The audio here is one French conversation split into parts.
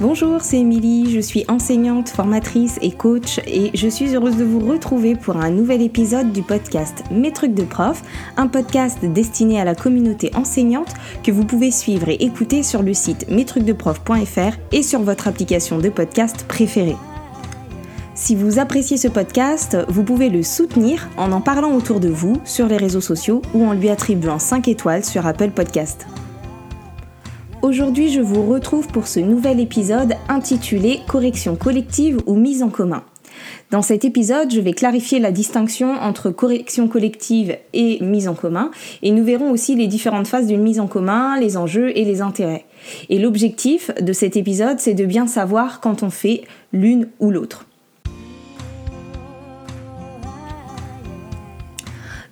Bonjour, c'est Émilie, je suis enseignante, formatrice et coach et je suis heureuse de vous retrouver pour un nouvel épisode du podcast Mes trucs de prof, un podcast destiné à la communauté enseignante que vous pouvez suivre et écouter sur le site mestrucsdeprof.fr et sur votre application de podcast préférée. Si vous appréciez ce podcast, vous pouvez le soutenir en en parlant autour de vous sur les réseaux sociaux ou en lui attribuant 5 étoiles sur Apple Podcast. Aujourd'hui, je vous retrouve pour ce nouvel épisode intitulé Correction collective ou mise en commun. Dans cet épisode, je vais clarifier la distinction entre correction collective et mise en commun, et nous verrons aussi les différentes phases d'une mise en commun, les enjeux et les intérêts. Et l'objectif de cet épisode, c'est de bien savoir quand on fait l'une ou l'autre.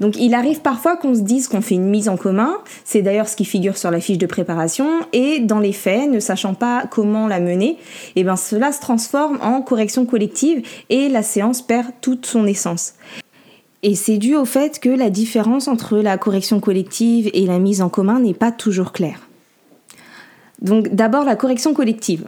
Donc il arrive parfois qu'on se dise qu'on fait une mise en commun, c'est d'ailleurs ce qui figure sur la fiche de préparation, et dans les faits, ne sachant pas comment la mener, et eh bien cela se transforme en correction collective et la séance perd toute son essence. Et c'est dû au fait que la différence entre la correction collective et la mise en commun n'est pas toujours claire. Donc d'abord la correction collective.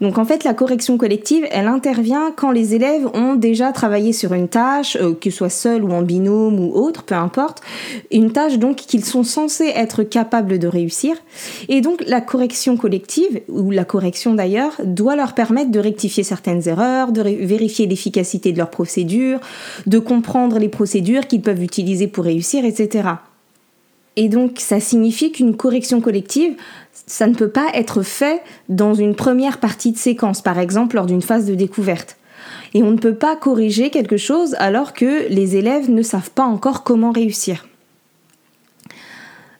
Donc en fait, la correction collective, elle intervient quand les élèves ont déjà travaillé sur une tâche, euh, que ce soit seul ou en binôme ou autre, peu importe, une tâche donc qu'ils sont censés être capables de réussir. Et donc la correction collective, ou la correction d'ailleurs, doit leur permettre de rectifier certaines erreurs, de vérifier l'efficacité de leurs procédures, de comprendre les procédures qu'ils peuvent utiliser pour réussir, etc. Et donc ça signifie qu'une correction collective, ça ne peut pas être fait dans une première partie de séquence, par exemple lors d'une phase de découverte. Et on ne peut pas corriger quelque chose alors que les élèves ne savent pas encore comment réussir.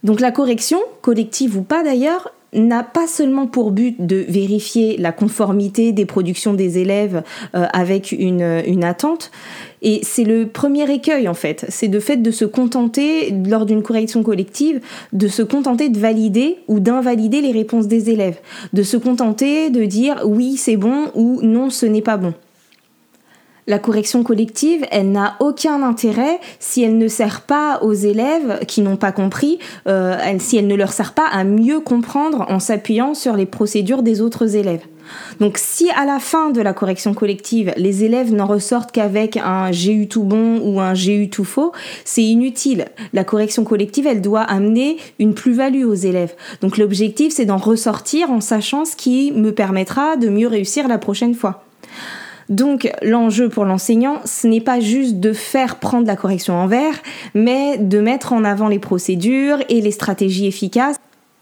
Donc la correction, collective ou pas d'ailleurs, n'a pas seulement pour but de vérifier la conformité des productions des élèves euh, avec une, une attente, et c'est le premier écueil en fait, c'est de fait de se contenter, lors d'une correction collective, de se contenter de valider ou d'invalider les réponses des élèves, de se contenter de dire oui c'est bon ou non ce n'est pas bon. La correction collective, elle n'a aucun intérêt si elle ne sert pas aux élèves qui n'ont pas compris, euh, si elle ne leur sert pas à mieux comprendre en s'appuyant sur les procédures des autres élèves. Donc si à la fin de la correction collective, les élèves n'en ressortent qu'avec un j'ai eu tout bon ou un j'ai eu tout faux, c'est inutile. La correction collective, elle doit amener une plus-value aux élèves. Donc l'objectif, c'est d'en ressortir en sachant ce qui me permettra de mieux réussir la prochaine fois. Donc l'enjeu pour l'enseignant, ce n'est pas juste de faire prendre la correction en vert, mais de mettre en avant les procédures et les stratégies efficaces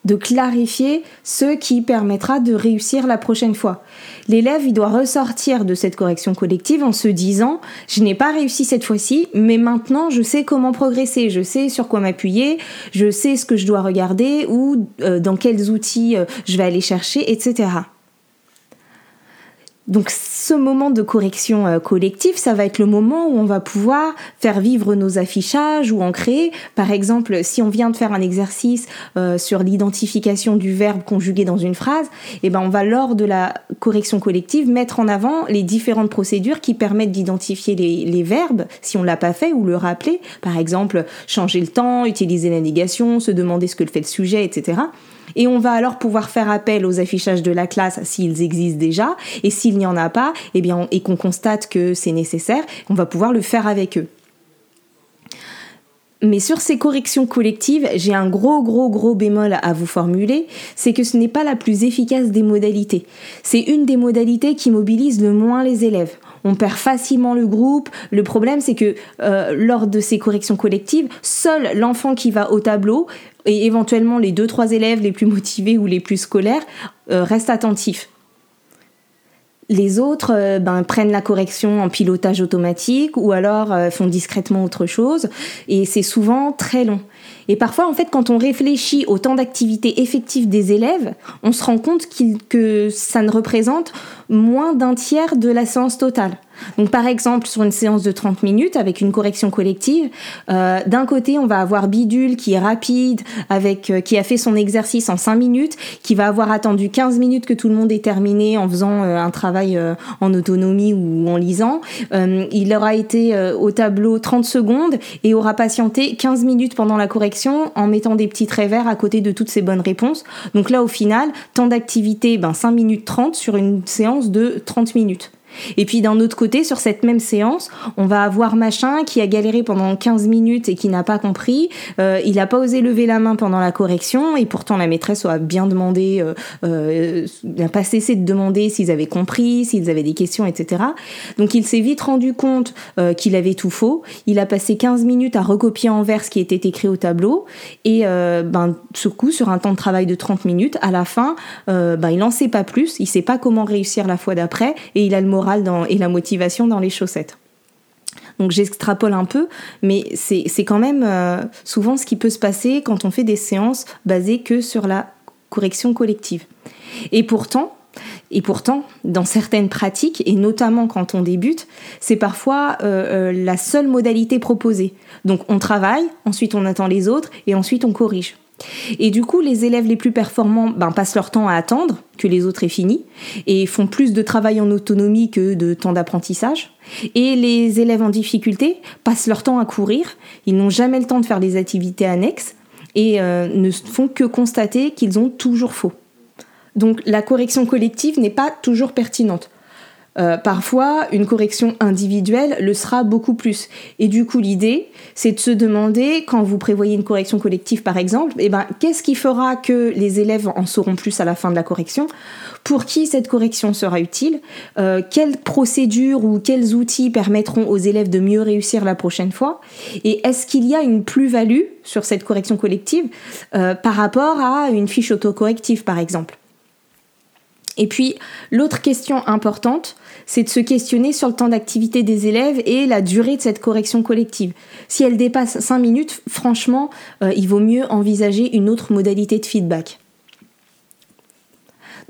de clarifier ce qui permettra de réussir la prochaine fois. L'élève, il doit ressortir de cette correction collective en se disant, je n'ai pas réussi cette fois-ci, mais maintenant je sais comment progresser, je sais sur quoi m'appuyer, je sais ce que je dois regarder ou euh, dans quels outils euh, je vais aller chercher, etc. Donc ce moment de correction euh, collective, ça va être le moment où on va pouvoir faire vivre nos affichages ou en créer. Par exemple, si on vient de faire un exercice euh, sur l'identification du verbe conjugué dans une phrase, eh ben on va lors de la correction collective mettre en avant les différentes procédures qui permettent d'identifier les, les, verbes si on l'a pas fait ou le rappeler. Par exemple, changer le temps, utiliser la négation, se demander ce que fait le sujet, etc. Et on va alors pouvoir faire appel aux affichages de la classe s'ils existent déjà, et s'il n'y en a pas, et eh et qu'on constate que c'est nécessaire, on va pouvoir le faire avec eux. Mais sur ces corrections collectives, j'ai un gros gros gros bémol à vous formuler, c'est que ce n'est pas la plus efficace des modalités. C'est une des modalités qui mobilise le moins les élèves. On perd facilement le groupe. Le problème, c'est que euh, lors de ces corrections collectives, seul l'enfant qui va au tableau et éventuellement les deux trois élèves les plus motivés ou les plus scolaires euh, restent attentifs. Les autres euh, ben, prennent la correction en pilotage automatique ou alors font discrètement autre chose et c'est souvent très long. Et parfois, en fait, quand on réfléchit au temps d'activité effectif des élèves, on se rend compte que ça ne représente moins d'un tiers de la séance totale. Donc par exemple, sur une séance de 30 minutes avec une correction collective, euh, d'un côté, on va avoir Bidule qui est rapide, avec euh, qui a fait son exercice en 5 minutes, qui va avoir attendu 15 minutes que tout le monde ait terminé en faisant euh, un travail en autonomie ou en lisant. il aura été au tableau 30 secondes et aura patienté 15 minutes pendant la correction en mettant des petits traits verts à côté de toutes ses bonnes réponses. Donc là, au final, temps d'activité, ben 5 minutes 30 sur une séance de 30 minutes. Et puis d'un autre côté, sur cette même séance, on va avoir machin qui a galéré pendant 15 minutes et qui n'a pas compris. Euh, il n'a pas osé lever la main pendant la correction et pourtant la maîtresse a bien demandé, euh, euh, n'a pas cessé de demander s'ils avaient compris, s'ils avaient des questions, etc. Donc il s'est vite rendu compte qu'il avait tout faux. Il a passé 15 minutes à recopier en vers ce qui était écrit au tableau et ben, ce coup, sur un temps de travail de 30 minutes, à la fin, ben, il n'en sait pas plus, il sait pas comment réussir la fois d'après et il a le moral et la motivation dans les chaussettes. Donc j'extrapole un peu, mais c'est quand même euh, souvent ce qui peut se passer quand on fait des séances basées que sur la correction collective. Et pourtant, et pourtant, dans certaines pratiques, et notamment quand on débute, c'est parfois euh, euh, la seule modalité proposée. Donc on travaille, ensuite on attend les autres, et ensuite on corrige. Et du coup, les élèves les plus performants ben, passent leur temps à attendre que les autres aient fini et font plus de travail en autonomie que de temps d'apprentissage. Et les élèves en difficulté passent leur temps à courir, ils n'ont jamais le temps de faire des activités annexes et euh, ne font que constater qu'ils ont toujours faux. Donc la correction collective n'est pas toujours pertinente. Euh, parfois, une correction individuelle le sera beaucoup plus. Et du coup, l'idée, c'est de se demander, quand vous prévoyez une correction collective par exemple, eh ben, qu'est-ce qui fera que les élèves en sauront plus à la fin de la correction? Pour qui cette correction sera utile? Euh, Quelles procédures ou quels outils permettront aux élèves de mieux réussir la prochaine fois? Et est-ce qu'il y a une plus-value sur cette correction collective euh, par rapport à une fiche autocorrective par exemple? Et puis, l'autre question importante, c'est de se questionner sur le temps d'activité des élèves et la durée de cette correction collective. Si elle dépasse 5 minutes, franchement, euh, il vaut mieux envisager une autre modalité de feedback.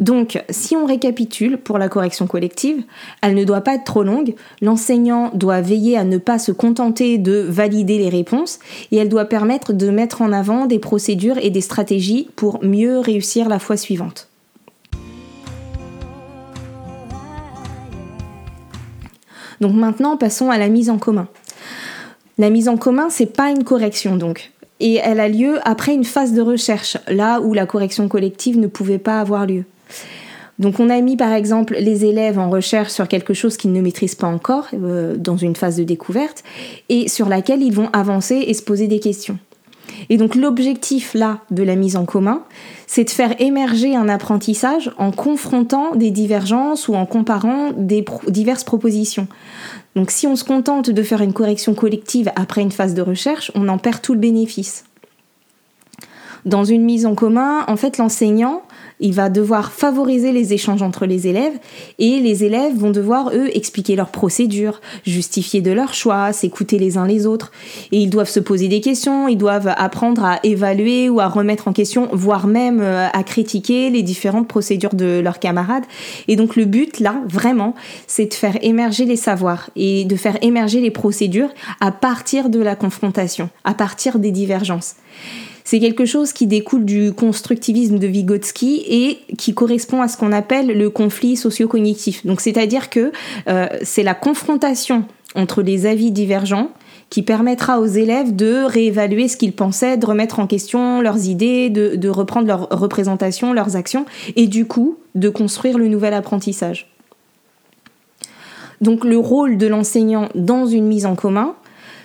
Donc, si on récapitule pour la correction collective, elle ne doit pas être trop longue, l'enseignant doit veiller à ne pas se contenter de valider les réponses et elle doit permettre de mettre en avant des procédures et des stratégies pour mieux réussir la fois suivante. Donc maintenant, passons à la mise en commun. La mise en commun, c'est pas une correction donc. Et elle a lieu après une phase de recherche, là où la correction collective ne pouvait pas avoir lieu. Donc on a mis par exemple les élèves en recherche sur quelque chose qu'ils ne maîtrisent pas encore, euh, dans une phase de découverte, et sur laquelle ils vont avancer et se poser des questions. Et donc l'objectif là de la mise en commun, c'est de faire émerger un apprentissage en confrontant des divergences ou en comparant des diverses propositions. Donc si on se contente de faire une correction collective après une phase de recherche, on en perd tout le bénéfice. Dans une mise en commun, en fait, l'enseignant il va devoir favoriser les échanges entre les élèves et les élèves vont devoir, eux, expliquer leurs procédures, justifier de leurs choix, s'écouter les uns les autres. Et ils doivent se poser des questions, ils doivent apprendre à évaluer ou à remettre en question, voire même euh, à critiquer les différentes procédures de leurs camarades. Et donc le but, là, vraiment, c'est de faire émerger les savoirs et de faire émerger les procédures à partir de la confrontation, à partir des divergences. C'est quelque chose qui découle du constructivisme de Vygotsky et qui correspond à ce qu'on appelle le conflit socio-cognitif. Donc c'est-à-dire que euh, c'est la confrontation entre les avis divergents qui permettra aux élèves de réévaluer ce qu'ils pensaient, de remettre en question leurs idées, de, de reprendre leurs représentations, leurs actions, et du coup de construire le nouvel apprentissage. Donc le rôle de l'enseignant dans une mise en commun,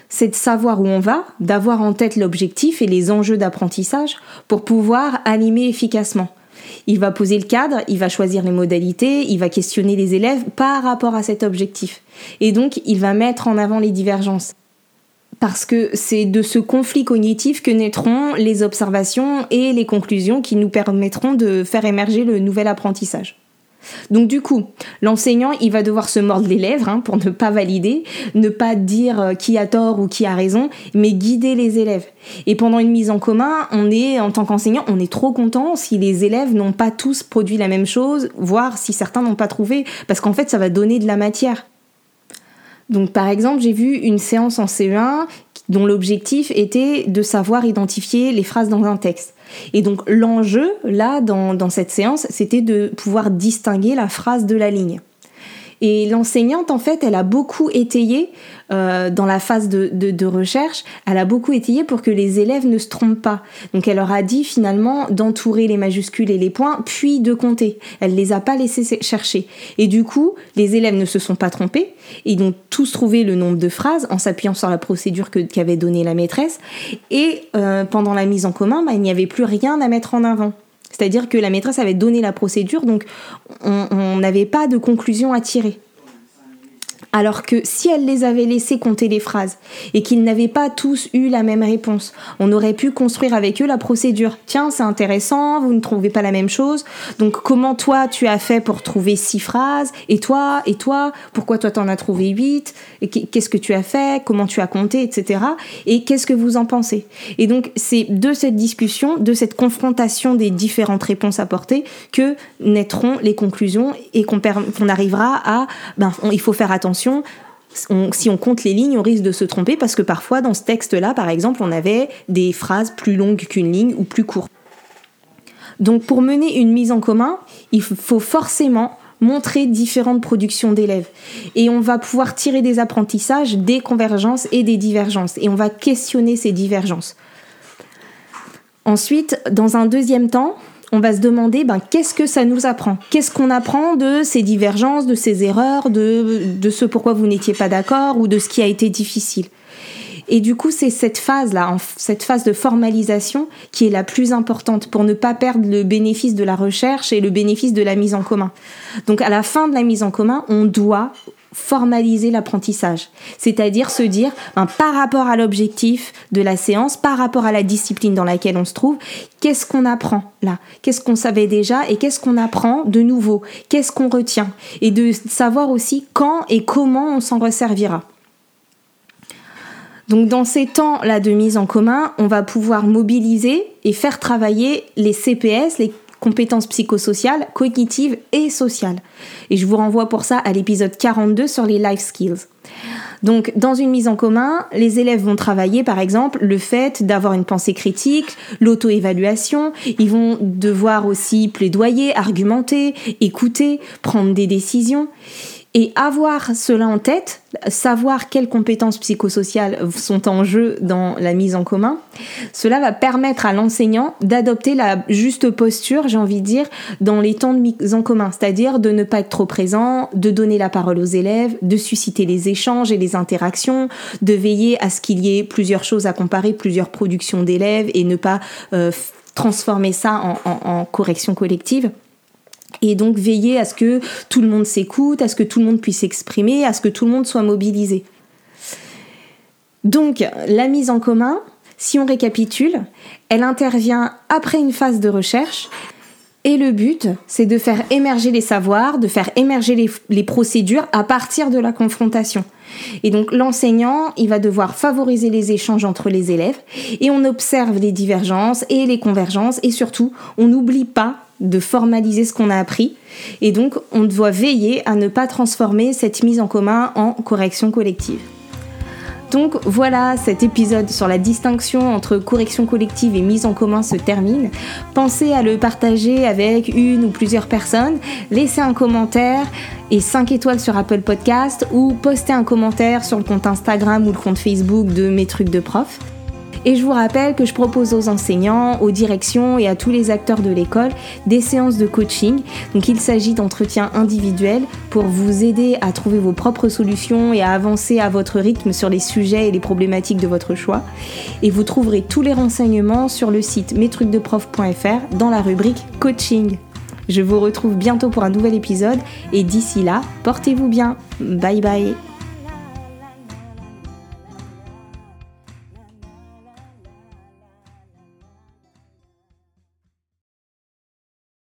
c'est de savoir où on va, d'avoir en tête l'objectif et les enjeux d'apprentissage pour pouvoir animer efficacement. Il va poser le cadre, il va choisir les modalités, il va questionner les élèves par rapport à cet objectif. Et donc, il va mettre en avant les divergences. Parce que c'est de ce conflit cognitif que naîtront les observations et les conclusions qui nous permettront de faire émerger le nouvel apprentissage. Donc du coup, l'enseignant, il va devoir se mordre les lèvres hein, pour ne pas valider, ne pas dire euh, qui a tort ou qui a raison, mais guider les élèves. Et pendant une mise en commun, on est, en tant qu'enseignant, on est trop content si les élèves n'ont pas tous produit la même chose, voire si certains n'ont pas trouvé, parce qu'en fait, ça va donner de la matière. Donc par exemple, j'ai vu une séance en CE1 dont l'objectif était de savoir identifier les phrases dans un texte. Et donc l'enjeu, là, dans, cette séance, c'était de pouvoir distinguer la phrase de la ligne. Et l'enseignante, en fait, elle a beaucoup étayé euh, dans la phase de, de, recherche, elle a beaucoup étayé pour que les élèves ne se trompent pas. Donc elle leur a dit finalement d'entourer les majuscules et les points, puis de compter. Elle les a pas laissés chercher. Et du coup, les élèves ne se sont pas trompés. Ils ont tous trouvé le nombre de phrases en s'appuyant sur la procédure qu'avait donnée la maîtresse. Et euh, pendant la mise en commun, bah, il n'y avait plus rien à mettre en avant. C'est-à-dire que la maîtresse avait donné la procédure, donc on n'avait pas de conclusion à tirer. Alors que si elle les avait laissés compter les phrases et qu'ils n'avaient pas tous eu la même réponse, on aurait pu construire avec eux la procédure. Tiens, c'est intéressant, vous ne trouvez pas la même chose. Donc comment toi tu as fait pour trouver six phrases? Et toi? Et toi? Pourquoi toi t'en as trouvé huit? Qu'est-ce que tu as fait? Comment tu as compté? Etc. Et qu'est-ce que vous en pensez? Et donc c'est de cette discussion, de cette confrontation des différentes réponses apportées que naîtront les conclusions et qu'on arrivera à... Ben, il faut faire attention si on compte les lignes, on risque de se tromper parce que parfois dans ce texte-là, par exemple, on avait des phrases plus longues qu'une ligne ou plus courtes. Donc pour mener une mise en commun, il faut forcément montrer différentes productions d'élèves. Et on va pouvoir tirer des apprentissages, des convergences et des divergences. Et on va questionner ces divergences. Ensuite, dans un deuxième temps, on va se demander ben, qu'est-ce que ça nous apprend? Qu'est-ce qu'on apprend de ces divergences, de ces erreurs, de, de ce pourquoi vous n'étiez pas d'accord ou de ce qui a été difficile? Et du coup, c'est cette phase-là, cette phase de formalisation qui est la plus importante pour ne pas perdre le bénéfice de la recherche et le bénéfice de la mise en commun. Donc à la fin de la mise en commun, on doit formaliser l'apprentissage, c'est-à-dire se dire ben, par rapport à l'objectif de la séance, par rapport à la discipline dans laquelle on se trouve, qu'est-ce qu'on apprend là? Qu'est-ce qu'on savait déjà et qu'est-ce qu'on apprend de nouveau? Qu'est-ce qu'on retient? Et de savoir aussi quand et comment on s'en resservira. Donc dans ces temps-là de mise en commun, on va pouvoir mobiliser et faire travailler les CPS, les compétences psychosociales, cognitives et sociales. Et je vous renvoie pour ça à l'épisode 42 sur les life skills. Donc, dans une mise en commun, les élèves vont travailler, par exemple, le fait d'avoir une pensée critique, l'auto-évaluation. Ils vont devoir aussi plaidoyer, argumenter, écouter, prendre des décisions. Et avoir cela en tête, savoir quelles compétences psychosociales sont en jeu dans la mise en commun, cela va permettre à l'enseignant d'adopter la juste posture, j'ai envie de dire, dans les temps de mise en commun, c'est-à-dire de ne pas être trop présent, de donner la parole aux élèves, de susciter les échanges et les interactions, de veiller à ce qu'il y ait plusieurs choses à comparer, plusieurs productions d'élèves et ne pas euh, transformer ça en correction collective. Et donc veiller à ce que tout le monde s'écoute, à ce que tout le monde puisse s'exprimer, à ce que tout le monde soit mobilisé. Donc la mise en commun, si on récapitule, elle intervient après une phase de recherche. Et le but, c'est de faire émerger les savoirs, de faire émerger les, procédures à partir de la confrontation. Et donc l'enseignant, il va devoir favoriser les échanges entre les élèves et on observe les divergences et les convergences et surtout, on n'oublie pas de formaliser ce qu'on a appris. Et donc, on doit veiller à ne pas transformer cette mise en commun en correction collective. Donc voilà, cet épisode sur la distinction entre correction collective et mise en commun se termine. Pensez à le partager avec une ou plusieurs personnes, laissez un commentaire et 5 étoiles sur Apple Podcast ou postez un commentaire sur le compte Instagram ou le compte Facebook de mes trucs de prof. Et je vous rappelle que je propose aux enseignants, aux directions et à tous les acteurs de l'école des séances de coaching. Donc il s'agit d'entretiens individuels pour vous aider à trouver vos propres solutions et à avancer à votre rythme sur les sujets et les problématiques de votre choix. Et vous trouverez tous les renseignements sur le site mestrucsdeprof.fr dans la rubrique coaching. Je vous retrouve bientôt pour un nouvel épisode et d'ici là, portez-vous bien. Bye bye.